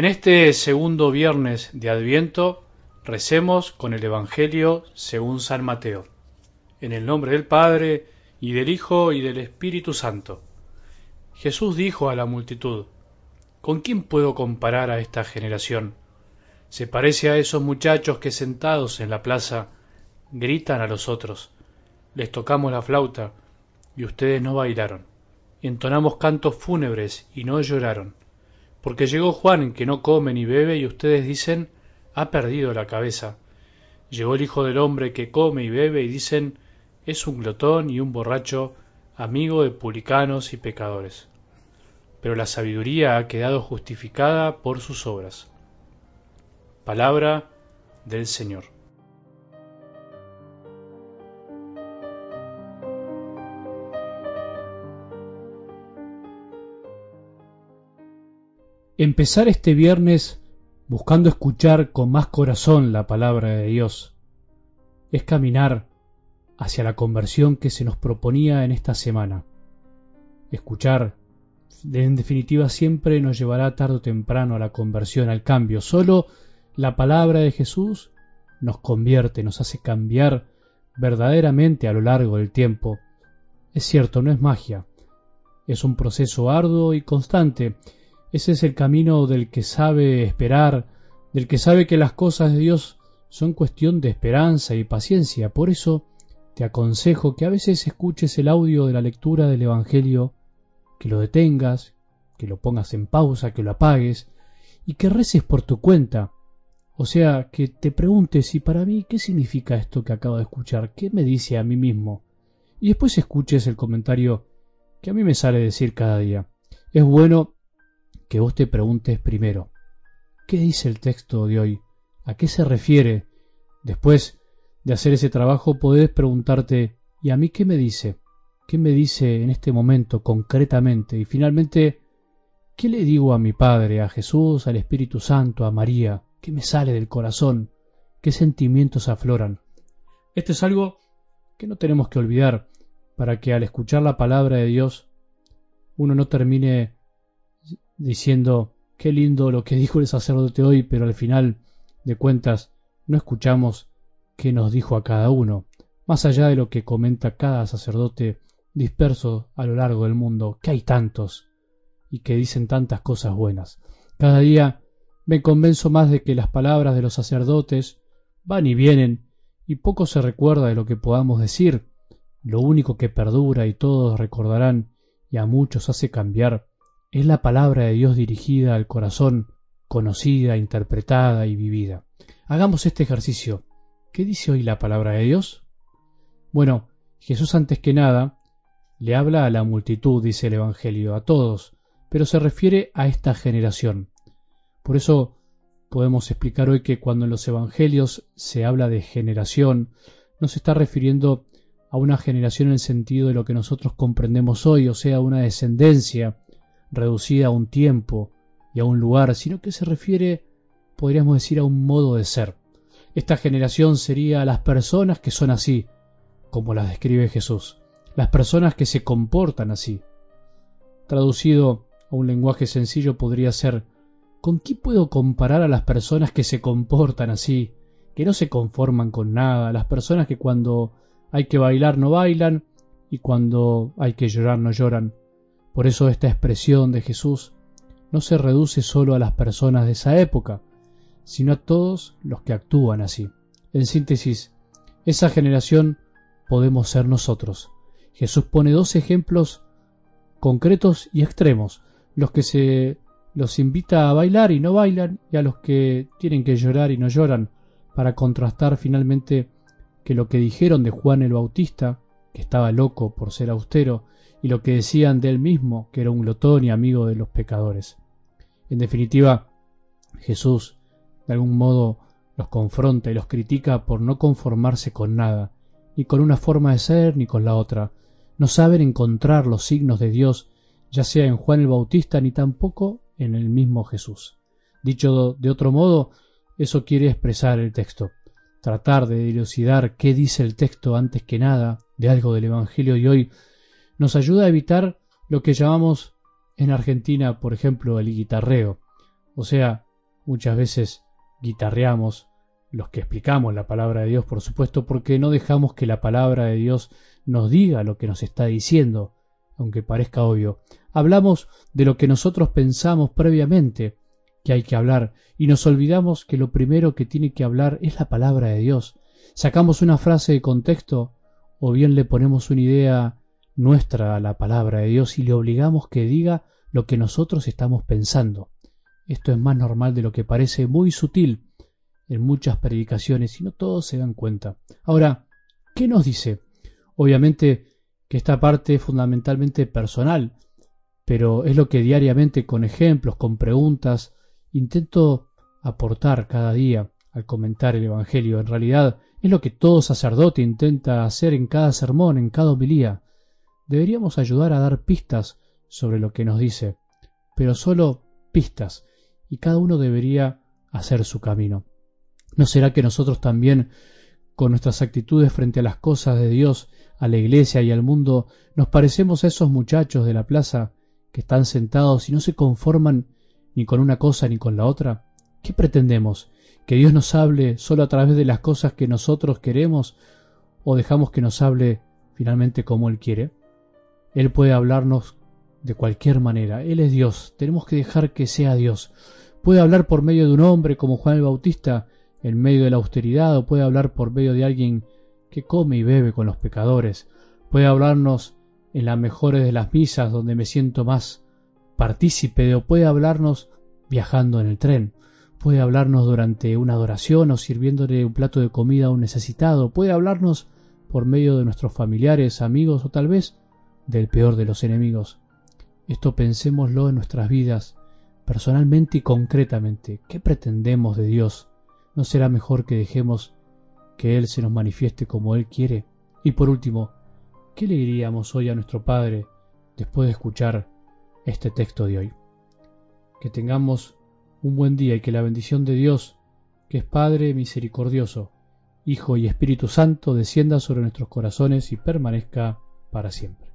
En este segundo viernes de Adviento recemos con el Evangelio según San Mateo. En el nombre del Padre, y del Hijo, y del Espíritu Santo. Jesús dijo a la multitud, ¿Con quién puedo comparar a esta generación? Se parece a esos muchachos que sentados en la plaza gritan a los otros, les tocamos la flauta y ustedes no bailaron, entonamos cantos fúnebres y no lloraron porque llegó Juan que no come ni bebe y ustedes dicen ha perdido la cabeza. Llegó el Hijo del Hombre que come y bebe y dicen es un glotón y un borracho, amigo de publicanos y pecadores. Pero la sabiduría ha quedado justificada por sus obras. Palabra del Señor. Empezar este viernes buscando escuchar con más corazón la palabra de Dios es caminar hacia la conversión que se nos proponía en esta semana. Escuchar, en definitiva, siempre nos llevará tarde o temprano a la conversión, al cambio. Solo la palabra de Jesús nos convierte, nos hace cambiar verdaderamente a lo largo del tiempo. Es cierto, no es magia, es un proceso arduo y constante, ese es el camino del que sabe esperar, del que sabe que las cosas de Dios son cuestión de esperanza y paciencia. Por eso te aconsejo que a veces escuches el audio de la lectura del Evangelio, que lo detengas, que lo pongas en pausa, que lo apagues y que reces por tu cuenta. O sea, que te preguntes, ¿y para mí qué significa esto que acabo de escuchar? ¿Qué me dice a mí mismo? Y después escuches el comentario que a mí me sale decir cada día. Es bueno que vos te preguntes primero, ¿qué dice el texto de hoy? ¿A qué se refiere? Después de hacer ese trabajo podés preguntarte, ¿y a mí qué me dice? ¿Qué me dice en este momento concretamente? Y finalmente, ¿qué le digo a mi Padre, a Jesús, al Espíritu Santo, a María? ¿Qué me sale del corazón? ¿Qué sentimientos afloran? Esto es algo que no tenemos que olvidar para que al escuchar la palabra de Dios uno no termine diciendo qué lindo lo que dijo el sacerdote hoy, pero al final de cuentas no escuchamos qué nos dijo a cada uno, más allá de lo que comenta cada sacerdote disperso a lo largo del mundo, que hay tantos y que dicen tantas cosas buenas. Cada día me convenzo más de que las palabras de los sacerdotes van y vienen y poco se recuerda de lo que podamos decir. Lo único que perdura y todos recordarán y a muchos hace cambiar es la palabra de Dios dirigida al corazón, conocida, interpretada y vivida. Hagamos este ejercicio. ¿Qué dice hoy la palabra de Dios? Bueno, Jesús antes que nada le habla a la multitud, dice el Evangelio, a todos, pero se refiere a esta generación. Por eso podemos explicar hoy que cuando en los Evangelios se habla de generación, no se está refiriendo a una generación en el sentido de lo que nosotros comprendemos hoy, o sea, una descendencia, reducida a un tiempo y a un lugar, sino que se refiere, podríamos decir, a un modo de ser. Esta generación sería las personas que son así, como las describe Jesús, las personas que se comportan así. Traducido a un lenguaje sencillo podría ser, ¿con qué puedo comparar a las personas que se comportan así, que no se conforman con nada, las personas que cuando hay que bailar no bailan y cuando hay que llorar no lloran, por eso esta expresión de Jesús no se reduce solo a las personas de esa época, sino a todos los que actúan así. En síntesis, esa generación podemos ser nosotros. Jesús pone dos ejemplos concretos y extremos, los que se los invita a bailar y no bailan, y a los que tienen que llorar y no lloran, para contrastar finalmente que lo que dijeron de Juan el Bautista, que estaba loco por ser austero, y lo que decían de él mismo, que era un glotón y amigo de los pecadores. En definitiva, Jesús, de algún modo, los confronta y los critica por no conformarse con nada, ni con una forma de ser ni con la otra. No saben encontrar los signos de Dios, ya sea en Juan el Bautista ni tampoco en el mismo Jesús. Dicho de otro modo, eso quiere expresar el texto. Tratar de dilucidar qué dice el texto antes que nada de algo del Evangelio de hoy nos ayuda a evitar lo que llamamos en Argentina, por ejemplo, el guitarreo, o sea, Muchas veces guitarreamos los que explicamos la palabra de Dios, por supuesto, porque no dejamos que la palabra de Dios nos diga lo que nos está diciendo, aunque parezca obvio. Hablamos de lo que nosotros pensamos previamente que hay que hablar y nos olvidamos que lo primero que tiene que hablar es la palabra de Dios. Sacamos una frase de contexto o bien le ponemos una idea nuestra la palabra de Dios y le obligamos que diga lo que nosotros estamos pensando. Esto es más normal de lo que parece, muy sutil en muchas predicaciones y no todos se dan cuenta. Ahora, ¿qué nos dice? Obviamente que esta parte es fundamentalmente personal, pero es lo que diariamente con ejemplos, con preguntas, intento aportar cada día al comentar el Evangelio. En realidad es lo que todo sacerdote intenta hacer en cada sermón, en cada homilía. Deberíamos ayudar a dar pistas sobre lo que nos dice, pero solo pistas, y cada uno debería hacer su camino. ¿No será que nosotros también, con nuestras actitudes frente a las cosas de Dios, a la iglesia y al mundo, nos parecemos a esos muchachos de la plaza que están sentados y no se conforman ni con una cosa ni con la otra? ¿Qué pretendemos? ¿Que Dios nos hable solo a través de las cosas que nosotros queremos o dejamos que nos hable finalmente como Él quiere? Él puede hablarnos de cualquier manera. Él es Dios. Tenemos que dejar que sea Dios. Puede hablar por medio de un hombre como Juan el Bautista en medio de la austeridad o puede hablar por medio de alguien que come y bebe con los pecadores. Puede hablarnos en las mejores de las misas donde me siento más partícipe o puede hablarnos viajando en el tren. Puede hablarnos durante una adoración o sirviéndole un plato de comida a un necesitado. Puede hablarnos por medio de nuestros familiares, amigos o tal vez del peor de los enemigos. Esto pensémoslo en nuestras vidas, personalmente y concretamente. ¿Qué pretendemos de Dios? ¿No será mejor que dejemos que Él se nos manifieste como Él quiere? Y por último, ¿qué le diríamos hoy a nuestro Padre después de escuchar este texto de hoy? Que tengamos un buen día y que la bendición de Dios, que es Padre misericordioso, Hijo y Espíritu Santo, descienda sobre nuestros corazones y permanezca para siempre.